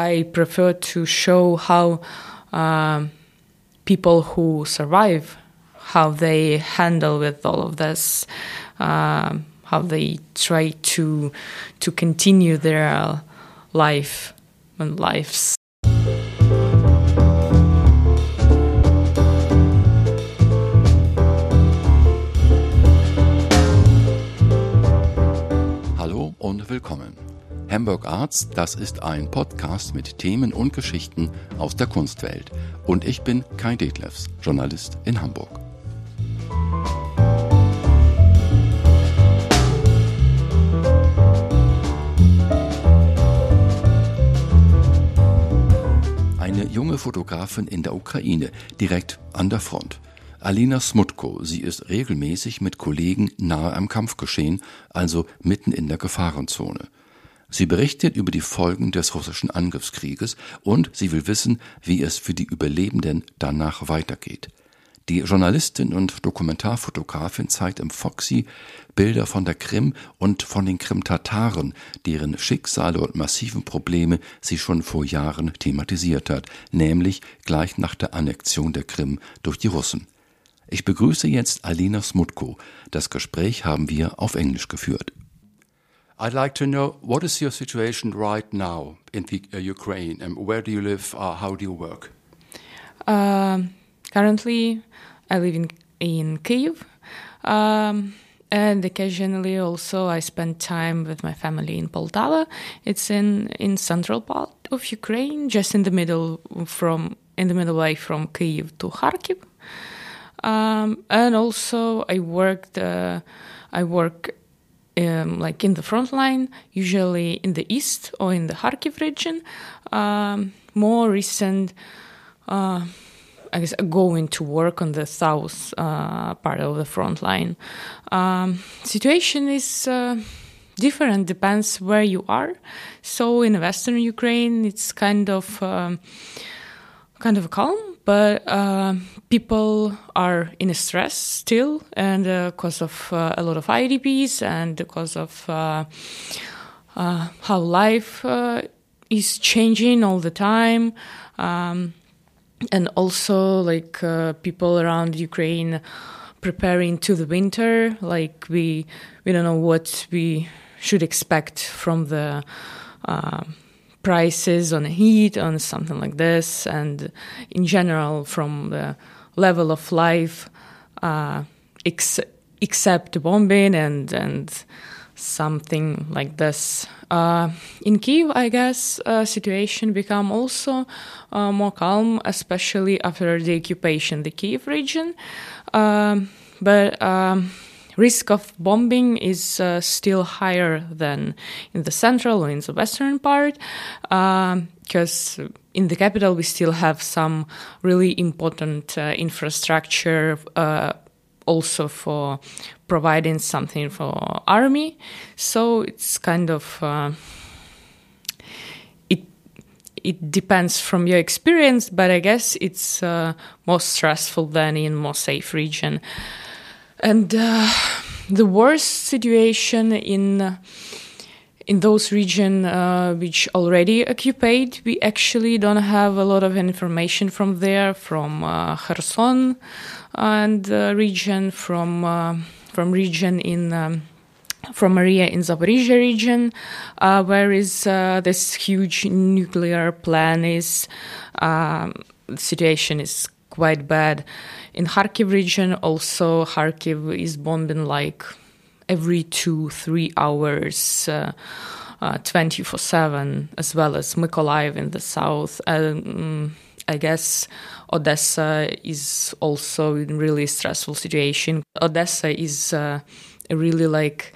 I prefer to show how uh, people who survive, how they handle with all of this, uh, how they try to to continue their life and lives. Hamburg Arts, das ist ein Podcast mit Themen und Geschichten aus der Kunstwelt. Und ich bin Kai Detlefs, Journalist in Hamburg. Eine junge Fotografin in der Ukraine, direkt an der Front. Alina Smutko, sie ist regelmäßig mit Kollegen nahe am Kampfgeschehen, also mitten in der Gefahrenzone. Sie berichtet über die Folgen des russischen Angriffskrieges und sie will wissen, wie es für die Überlebenden danach weitergeht. Die Journalistin und Dokumentarfotografin zeigt im Foxy Bilder von der Krim und von den Krim-Tataren, deren Schicksale und massiven Probleme sie schon vor Jahren thematisiert hat, nämlich gleich nach der Annexion der Krim durch die Russen. Ich begrüße jetzt Alina Smutko. Das Gespräch haben wir auf Englisch geführt. I'd like to know what is your situation right now in the, uh, Ukraine and where do you live? Uh, how do you work? Um, currently, I live in in Kiev, um, and occasionally also I spend time with my family in Poltava. It's in in central part of Ukraine, just in the middle from in the middle way from Kiev to Kharkiv. Um, and also I worked. Uh, I work um, like in the front line, usually in the east or in the Kharkiv region. Um, more recent, uh, I guess, going to work on the south uh, part of the front line. Um, situation is uh, different, depends where you are. So in western Ukraine, it's kind of um, kind of calm but uh, people are in stress still, and because uh, of uh, a lot of IDPs and because of uh, uh, how life uh, is changing all the time, um, and also like people around Ukraine preparing to the winter. Like we we don't know what we should expect from the prices on heat, on something like this, and in general from the level of life, uh, ex- except bombing and and something like this. Uh, in Kiev, I guess, uh, situation become also uh, more calm, especially after the occupation the Kiev region. Um, but um, risk of bombing is uh, still higher than in the central or in the western part because um, in the capital we still have some really important uh, infrastructure uh, also for providing something for army. So it's kind of uh, it it depends from your experience but i guess it's uh, more stressful than in more safe region and uh, the worst situation in in those regions uh, which already occupied, we actually don't have a lot of information from there, from uh, Kherson and region, from uh, from region in. Um, from Maria in Zaporizhia region, uh, where is uh, this huge nuclear plant is. Um, the situation is quite bad. In Kharkiv region, also Kharkiv is bombing like every two, three hours. Uh, uh, 24 7, as well as Mykolaiv in the south. Um, I guess Odessa is also in really stressful situation. Odessa is uh, really like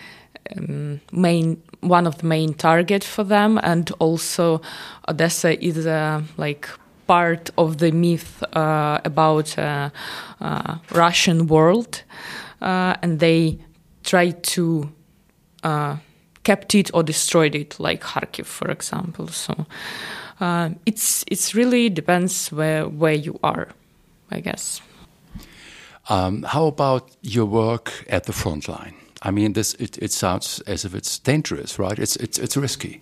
um, main one of the main target for them, and also Odessa is uh, like part of the myth uh, about uh, uh, Russian world, and they try to kept it or destroyed it, like Kharkiv, for example. So uh, it's it's really depends where where you are, I guess. Um, how about your work at the front line? I mean, this it, it sounds as if it's dangerous, right? It's it's it's risky.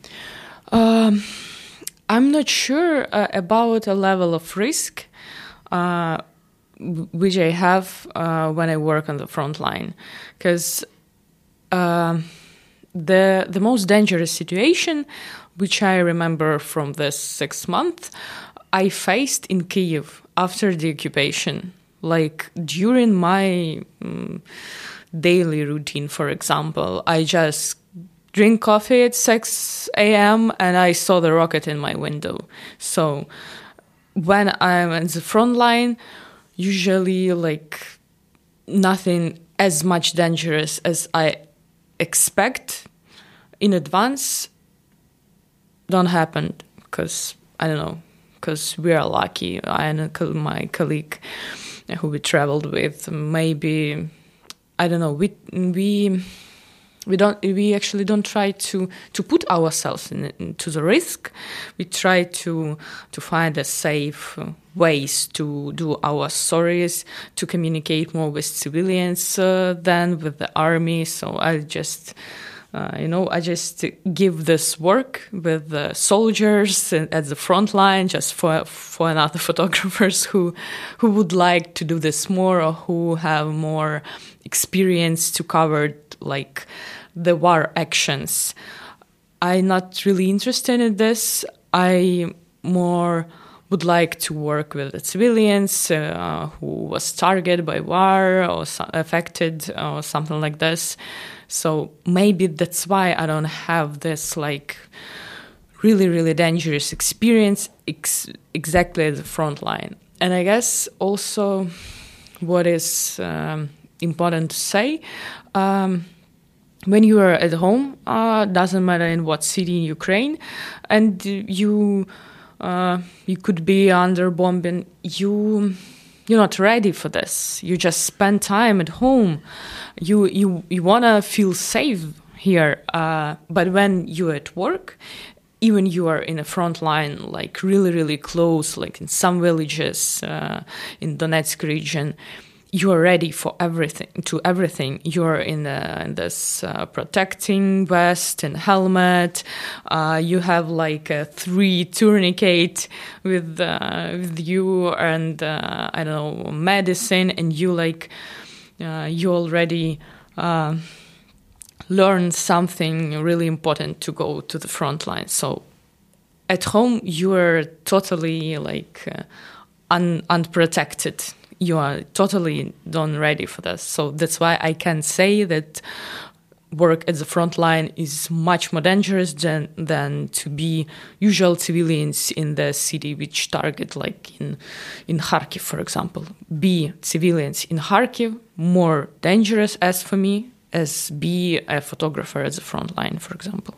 Um, I'm not sure uh, about a level of risk uh, which I have uh, when I work on the front line, because um, the the most dangerous situation, which I remember from this six month, I faced in Kiev after the occupation. Like during my um, daily routine, for example, I just drink coffee at 6 a.m. and I saw the rocket in my window. So when I'm in the front line, usually like nothing as much dangerous as I expect in advance don't happen because I don't know because we are lucky. I and my colleague who we traveled with maybe I don't know we we we don't we actually don't try to to put ourselves in, into the risk. We try to to find a safe ways to do our stories to communicate more with civilians uh, than with the army. So i just uh, you know, I just give this work with the soldiers at the front line, just for for another photographers who who would like to do this more or who have more experience to cover like the war actions. I'm not really interested in this. I more would like to work with the civilians uh, who was targeted by war or so affected or something like this. So maybe that's why I don't have this like really really dangerous experience ex exactly at the front line. And I guess also what is um, important to say. Um, when you are at home, uh, doesn't matter in what city in Ukraine, and you uh, you could be under bombing, you you're not ready for this. You just spend time at home. You you you wanna feel safe here, uh, but when you're at work, even you are in a front line, like really really close, like in some villages uh, in Donetsk region you are ready for everything to everything. You're in, in this uh, protecting vest and helmet. Uh, you have like a three tourniquet with uh, with you and uh, i don't know medicine and you like uh, you already uh, learn something really important to go to the front line. So at home you are totally like un- unprotected you are totally done ready for this. So that's why I can say that work at the front line is much more dangerous than than to be usual civilians in the city which target like in in Kharkiv for example be civilians in Kharkiv more dangerous as for me as be a photographer at the front line for example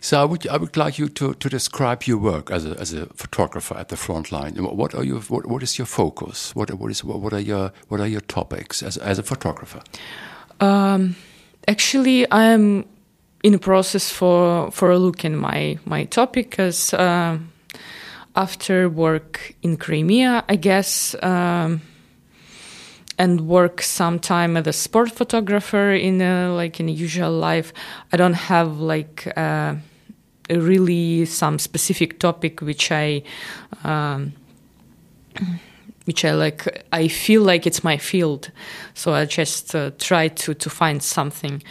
so I would I would like you to, to describe your work as a, as a photographer at the front line. What are your what, what is your focus? What what is what are your what are your topics as as a photographer? Um, actually, I am in a process for for looking my my topic because uh, after work in Crimea, I guess. Um, and work some time as a sport photographer in a, like in usual life. I don't have like uh, really some specific topic which I. Um, which I like, I feel like it's my field, so I just uh, try to to find something.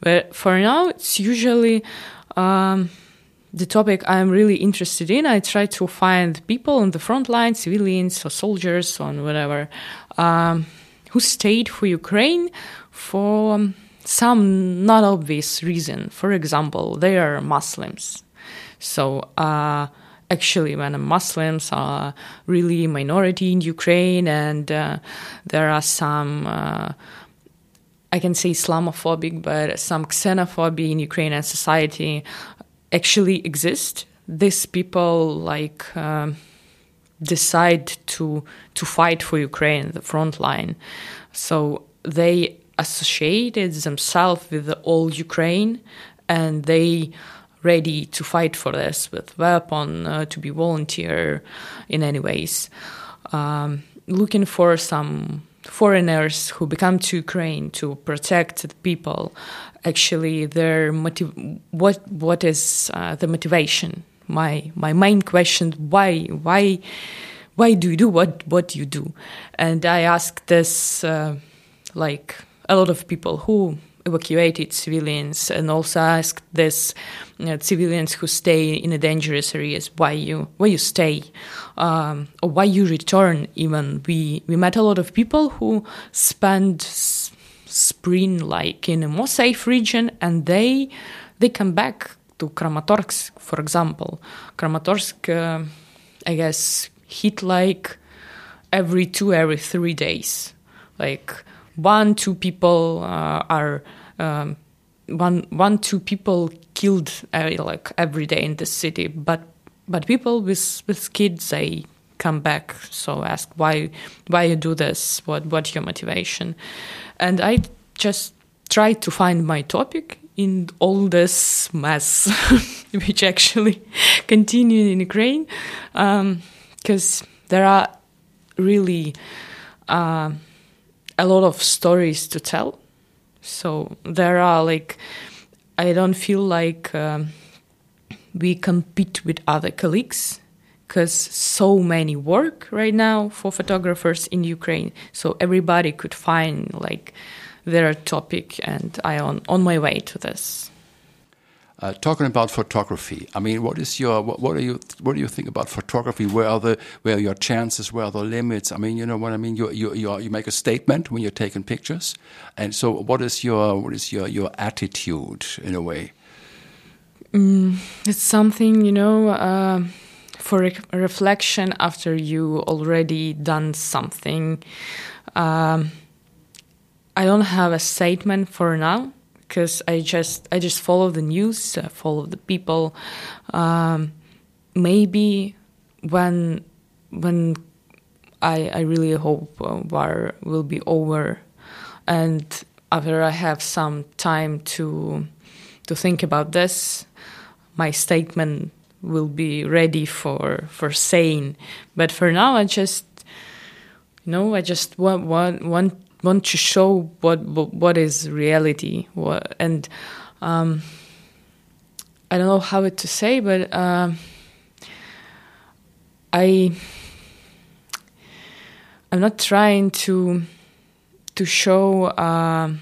But for now, it's usually um, the topic I'm really interested in. I try to find people on the front line, civilians or soldiers or whatever. Um, who stayed for Ukraine for some not obvious reason. For example, they are Muslims. So, uh, actually, when Muslims are really minority in Ukraine, and uh, there are some, uh, I can say Islamophobic, but some xenophobia in Ukrainian society actually exist. These people like. Um, decide to to fight for Ukraine, the front line. So they associated themselves with the old Ukraine, and they ready to fight for this with weapon uh, to be volunteer in any ways. Um, looking for some foreigners who become to Ukraine to protect the people. Actually, their motiv- what what is uh, the motivation my my main question: why why why do you do what what you do? And I asked this uh, like a lot of people who evacuated civilians and also asked this you know, civilians who stay in a dangerous areas why you why you stay um, or why you return even we we met a lot of people who spend spring like in a more safe region and they they come back to Kramatorsk for example. Kramatorsk uh, I guess hit like every two every three days. Like one two people uh, are um, one one two people killed uh, like every day in the city. But but people with with kids they come back. So ask why why you do this? What what's your motivation? And i just try to find my topic in all this mess which actually continued in ukraine because um, there are really uh, a lot of stories to tell. So there are like, I don't feel like um, we compete with other colleagues because so many work right now for photographers in Ukraine. So everybody could find like their topic, and I on on my way to this. Uh, talking about photography, I mean, what is your what, what, are you what do you think about photography? Where are the where are your chances? Where are the limits? I mean, you know what I mean. You you you, you make a statement when you're taking pictures, and so what is your what is your your attitude in a way? Mm, it's something you know. Uh, for re reflection after you already done something, um, I don't have a statement for now because I just I just follow the news, uh, follow the people. Um, maybe when when I I really hope uh, war will be over, and after I have some time to to think about this, my statement will be ready for for saying. But for now, I just you know I just want want want want to show what what is reality what, and um, I don't know how to say but uh, I I'm not trying to to show uh,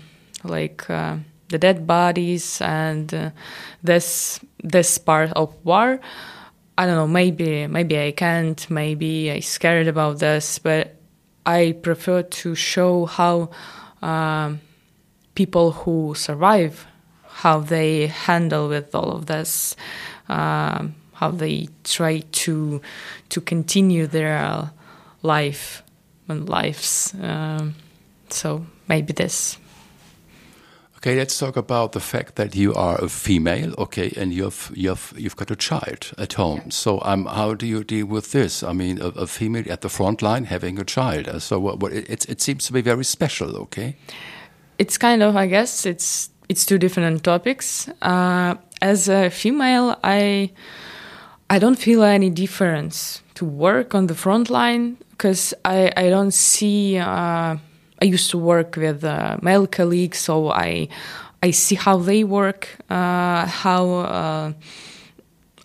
like uh, the dead bodies and uh, this this part of war. I don't know maybe maybe I can't maybe I scared about this but I prefer to show how um, people who survive, how they handle with all of this, uh, how they try to to continue their life and lives. Um, so maybe this. Okay, let's talk about the fact that you are a female, okay, and you've you've you've got a child at home. Yeah. So, um, how do you deal with this? I mean, a, a female at the front line having a child. Uh, so, what, what it, it seems to be very special, okay? It's kind of, I guess, it's it's two different topics. Uh, as a female, I I don't feel any difference to work on the front line because I I don't see. Uh, I used to work with uh, male colleagues, so I I see how they work, uh, how uh,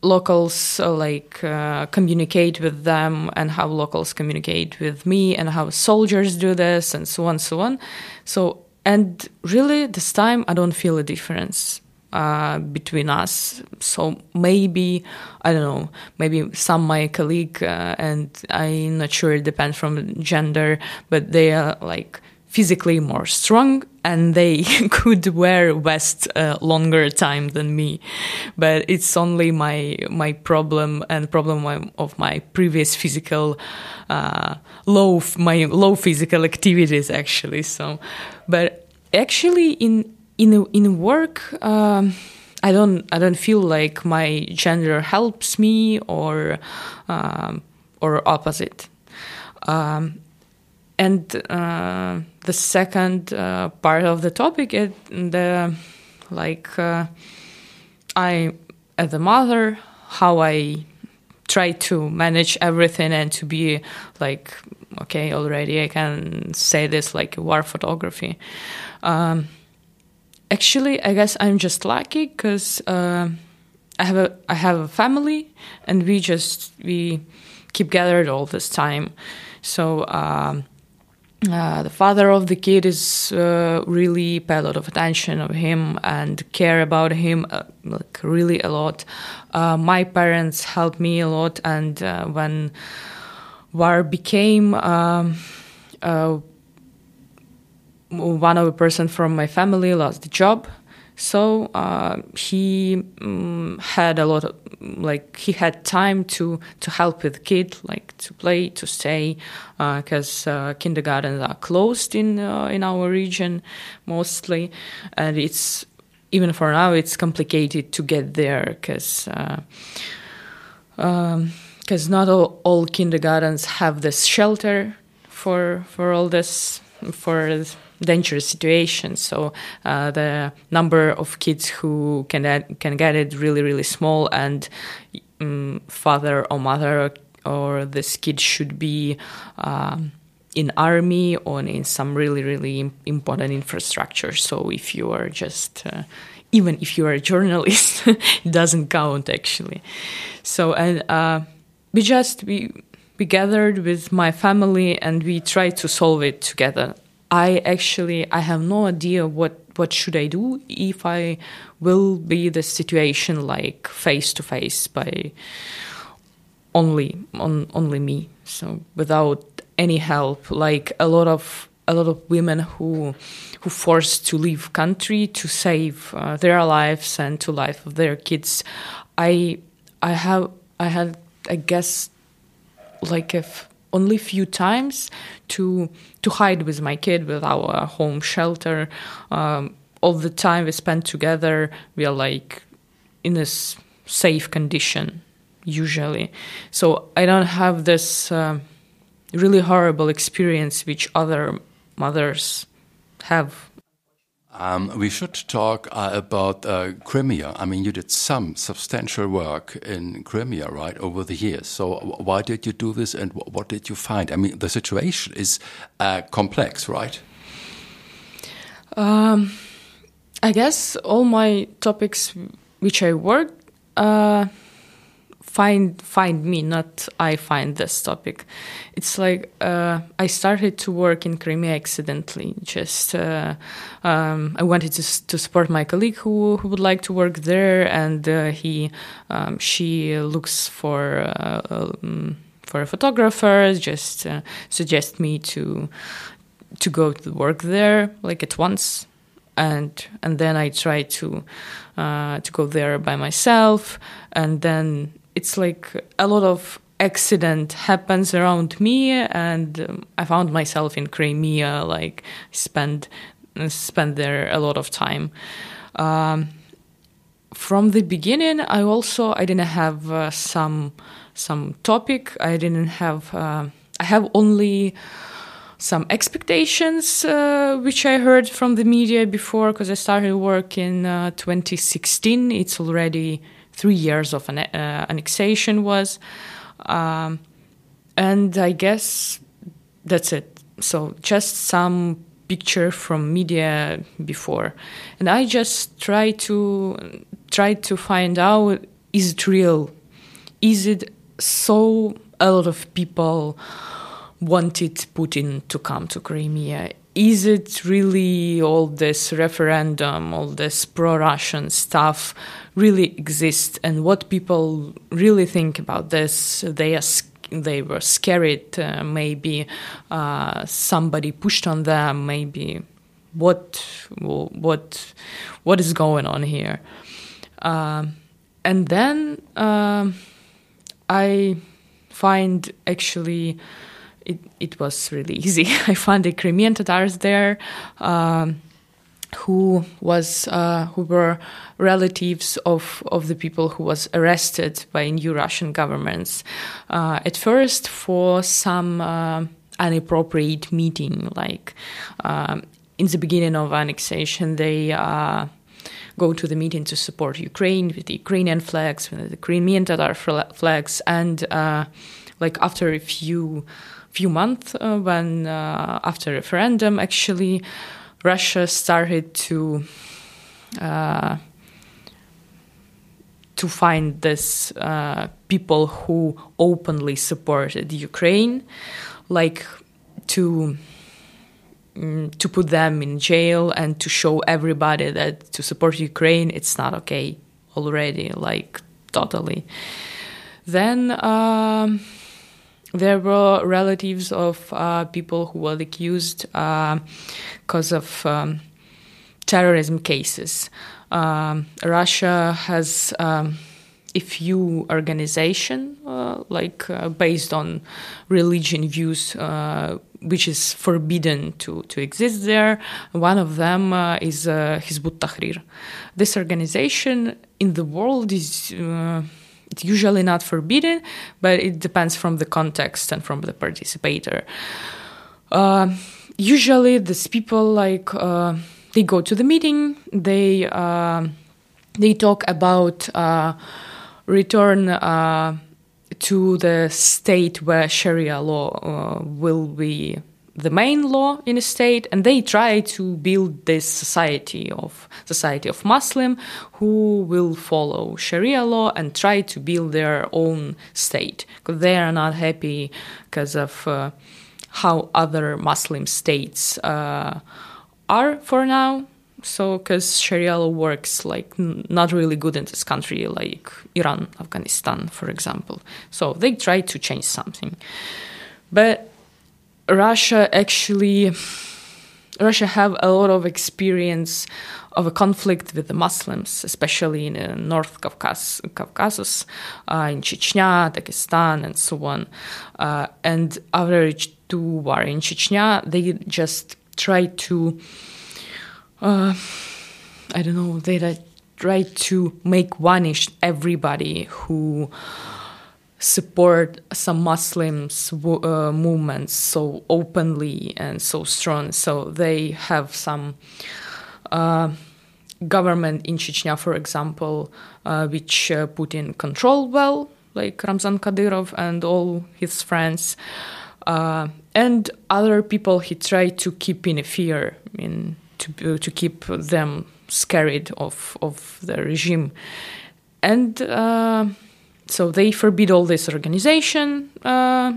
locals uh, like uh, communicate with them, and how locals communicate with me, and how soldiers do this, and so on, so on. So and really, this time I don't feel a difference. Uh, between us. So maybe I don't know. Maybe some my colleague uh, and I'm not sure. It depends from gender, but they are like physically more strong and they could wear vest uh, longer time than me. But it's only my my problem and problem of my previous physical uh, low my low physical activities actually. So but actually in in in work um, I don't I don't feel like my gender helps me or um, or opposite. Um, and uh, the second uh, part of the topic is the like uh, I as a mother how I try to manage everything and to be like okay already I can say this like war photography. Um, actually, I guess I'm just lucky because uh, I have a I have a family, and we just we keep gathered all this time. So. Um, uh, the father of the kid is uh, really pay a lot of attention of him and care about him uh, like really a lot. Uh, my parents helped me a lot, and uh, when war became um, one of a person from my family lost the job so uh, he um, had a lot of like he had time to to help with kid like to play to stay because uh, uh, kindergartens are closed in uh, in our region mostly. And it's even for now it's complicated to get there because because um, not all, all kindergartens have this shelter for for all this for dangerous situations. So uh, the number of kids who can can get it really really small, and um, father or mother or this kid should be. Um, in army or in some really really important infrastructure so if you are just uh, even if you are a journalist it doesn't count actually so and uh, we just we we gathered with my family and we tried to solve it together I actually I have no idea what what should I do if I will be the situation like face to face by only on only me. So without any help like a lot of a lot of women who who forced to leave country to save uh, their lives and to life of their kids. I i have i had i guess like if only few times to to hide with my kid with our home shelter. Um, all the time we spend together, we are like in a safe condition usually. So I don't have this uh, really horrible experience which other mothers have um, we should talk uh, about uh, Crimea. I mean, you did some substantial work in Crimea, right, over the years. So, why did you do this, and what did you find? I mean, the situation is uh, complex, right? Um, I guess all my topics which I worked uh, find find me, not I find this topic. It's like uh, I started to work in Crimea accidentally. Just uh, um, I wanted to to support my colleague who who would like to work there, and uh, he um, she looks for. Uh, um, for a photographer, just uh, suggest me to to go to work there like at once and and then I try to uh, to go there by myself, and then it's like a lot of accident happens around me and um, i found myself in crimea like spend spend there a lot of time. Um, from the beginning i also i didn't have uh, some some topic. I didn't have uh, i have only some expectations uh, which i heard from the media before because i started work in uh, 2016 it's already three years of an, uh, annexation was. Um, and I guess that's it. So just some picture from media before, and I just try to try to find out is it real? Is it so a lot of people wanted Putin to come to Crimea? Is it really all this referendum, all this pro Russian stuff really exist and what people really think about this. They are they were scared. Uh, maybe uh, somebody pushed on them. Maybe what what what is going on here? Uh, and then um, I find actually it it was really easy. I found the Crimean Tatars there. Um, who was uh, who were relatives of of the people who was arrested by new Russian governments. Uh, at first, for some uh, inappropriate meeting, like um, in the beginning of annexation, they uh, go to the meeting to support Ukraine with the Ukrainian flags, with the Crimean Tatar flags, and uh, like after a few few months, uh, when after referendum, actually. Russia started to uh, to find this uh, people who openly supported Ukraine, like to mm, to put them in jail and to show everybody that to support Ukraine it's not okay already, like totally. Then um, there were relatives of uh, people who were accused because uh, of um, terrorism cases. Um, Russia has um, a few organization uh, like uh, based on religion views uh, which is forbidden to, to exist there. One of them uh, is uh, Hizb ut-Tahrir. This organization in the world is uh, it's usually not forbidden, but it depends from the context and from the participator. usually, these people like they go to the meeting, they uh, they talk about uh, return uh, to the state where Sharia law uh, will be the main law in a state, and they try to build this society of society of Muslim who will follow Sharia law and try to build their own state because they are not happy because of uh, how other Muslim states uh, are for now. So, because Sharia law works like not really good in this country, like Iran, Afghanistan, for example. So they try to change something, but Russia actually, Russia have a lot of experience of a conflict with the Muslims, especially in uh, North Caucasus, Caucasus uh, in Chechnya, Dagestan, and so on. Uh, and after two war in Chechnya, they just try to uh, I don't know, they try to make vanish everybody who support some Muslims uh, movements so openly and so strong. So they have some uh, government in Chechnya, for example, uh, which uh, Putin control well, like Ramzan Kadyrov and all his friends. Uh, and other people he tried to keep in fear. in to to keep them scared of of the regime, and uh, so they forbid all this organization. Uh,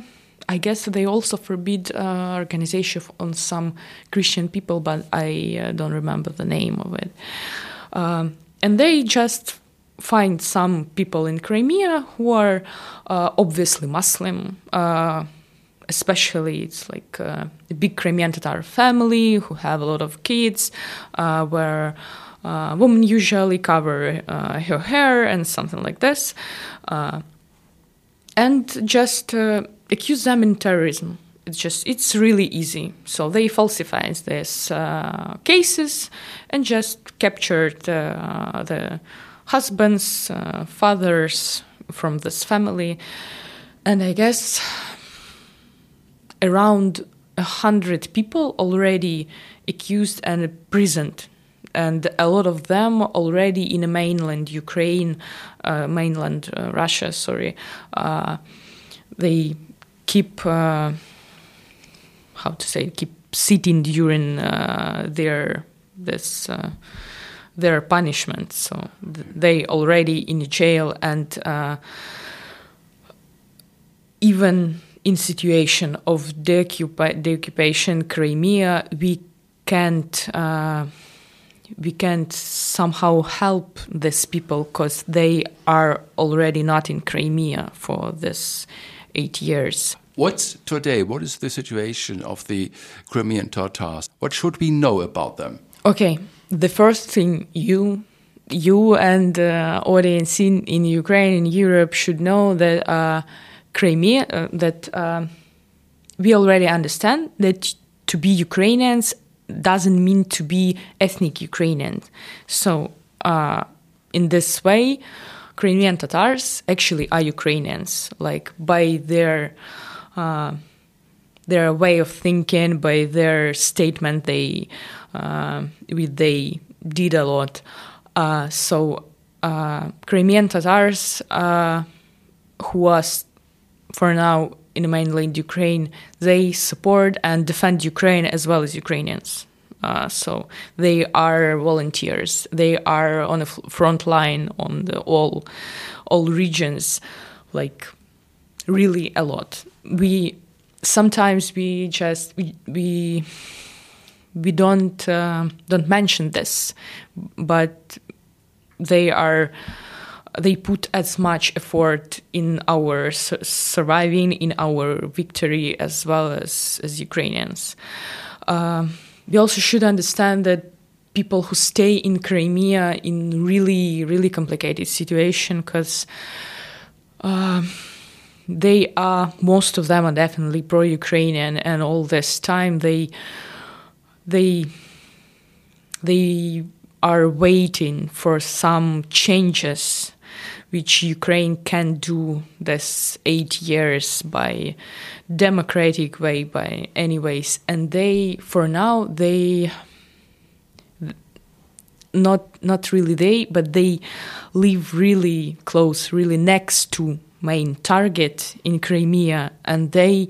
I guess they also forbid uh, organization on some Christian people, but I uh, don't remember the name of it. Um, and they just find some people in Crimea who are uh, obviously Muslim uh, especially it's like uh, a big Crimean Tatar family who have a lot of kids, uh, where uh, women usually cover uh, her hair and something like this, uh, and just uh, accuse them in terrorism. It's just it's really easy. So they falsify these cases and just captured the husbands, fathers from this family, and I guess around a hundred people already accused and imprisoned, and a lot of them already in the mainland Ukraine, uh, mainland uh, Russia. Sorry, uh, they keep uh, how to say keep sitting during uh, their this their punishment. So th- they already in jail and even in situation of the occupation Crimea, we can't uh, we can't somehow help these people because they are already not in Crimea for this eight years. What's today? What is the situation of the Crimean Tatars? What should we know about them? Okay, the first thing you you and uh, audience in, in Ukraine in Europe should know that. Uh, Crimea uh, that uh, we already understand that to be Ukrainians doesn't mean to be ethnic Ukrainians. So, uh, in this way, Crimean Tatars actually are Ukrainians, like by their uh, their way of thinking, by their statement, they uh, they did a lot. Uh, so, Crimean Tatars who was for now in mainland Ukraine, they support and defend Ukraine as well as Ukrainians. Uh, so they are volunteers. They are on the front line on the all all regions, like really a lot. We sometimes we just we we, we don't uh, don't mention this, but they are they put as much effort in our su- surviving, in our victory, as well as as Ukrainians. Uh, we also should understand that people who stay in Crimea in really really complicated situation because. Uh, they are most of them are definitely pro-Ukrainian, and all this time they they they are waiting for some changes which Ukraine can do this eight years by democratic way by anyways and they for now they not not really they but they live really close really next to main target in Crimea and they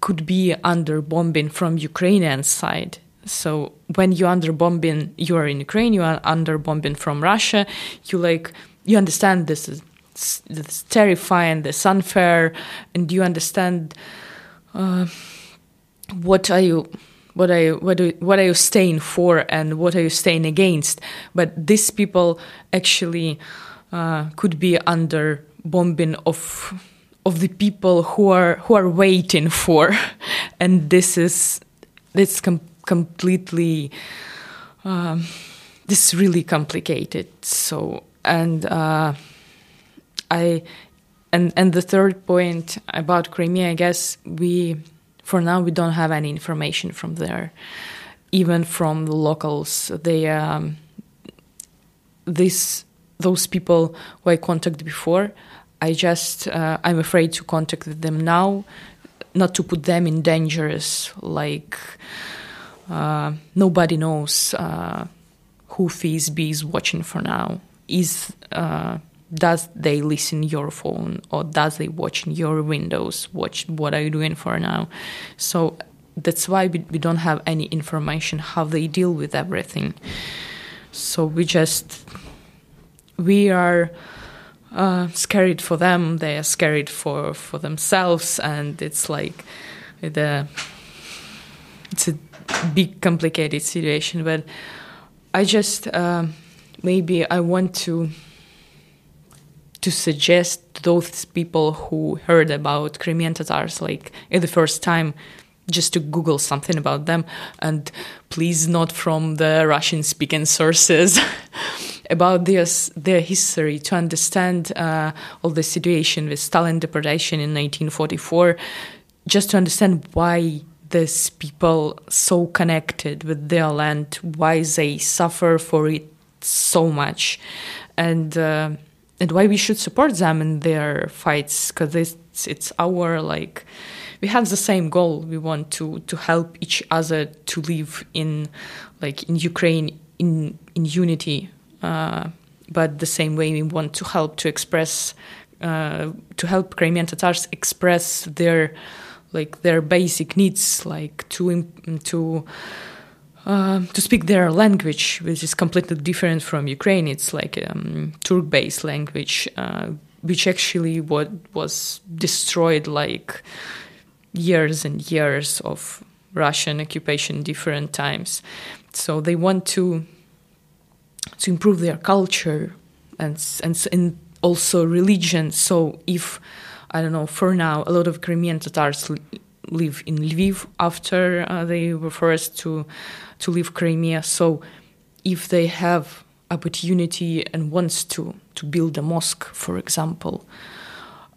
could be under bombing from Ukrainian side. So when you're under bombing you are in Ukraine you are under bombing from Russia you like you understand this is this terrifying, this unfair, and you understand uh, what are you, what are you, what, what are you staying for, and what are you staying against. But these people actually uh, could be under bombing of of the people who are who are waiting for, and this is this com- completely. Um, this is really complicated. So and uh, I and and the third point about Crimea, I guess we for now we don't have any information from there, even from the locals. They um, this those people who I contacted before. I just uh, I'm afraid to contact them now, not to put them in dangers. Like uh, nobody knows uh, who FSB is watching for now is uh, does they listen your phone or does they watch in your windows watch what are you doing for now? So that's why we, we don't have any information how they deal with everything. So we just we are uh, scared for them. They are scared for for themselves and it's like the it's a big complicated situation. But i just uh, maybe I want to to suggest those people who heard about Crimean Tatars like in the first time just to google something about them. And please not from the russian speaking sources about their, their history to understand uh, all the situation with stalin deportation in 1944 just to understand why these people so connected with their land why they suffer for it so much, and uh, and why we should support them in their fights because it's it's our like we have the same goal. We want to to help each other to live in like in Ukraine in in unity. Uh, but the same way we want to help to express uh, to help Crimean Tatars express their like their basic needs, like to to uh, to speak their language, which is completely different from Ukraine. It's like a um, Turk-based language, uh, which actually what was destroyed like years and years of Russian occupation, different times. So they want to to improve their culture and and, and also religion. So if I don't know, for now, a lot of Crimean Tatars live in Lviv after uh, they were forced to to leave Crimea. So if they have opportunity and wants to to build a mosque, for example,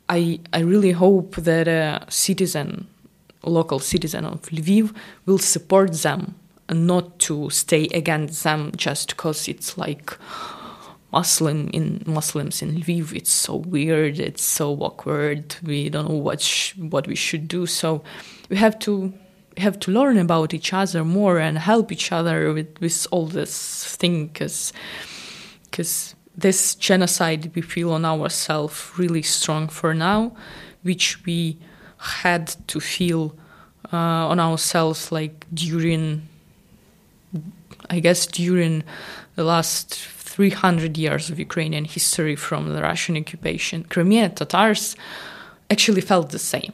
I I really hope that a citizen, a local citizen of Lviv, will support them and not to stay against them just because it's like Muslim in Muslims in Lviv. It's so weird. It's so awkward. We don't know what what we should do. So we have to have to learn about each other more and help each other with, with all this thing because because this genocide we feel on ourselves really strong for now, which we had to feel uh, on ourselves like during I guess during the last 300 years of Ukrainian history from the Russian occupation, Crimean Tatars actually felt the same.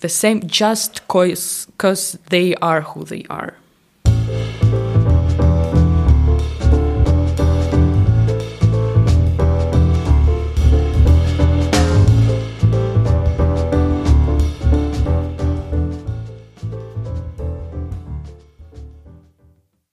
The same just because they are who they are.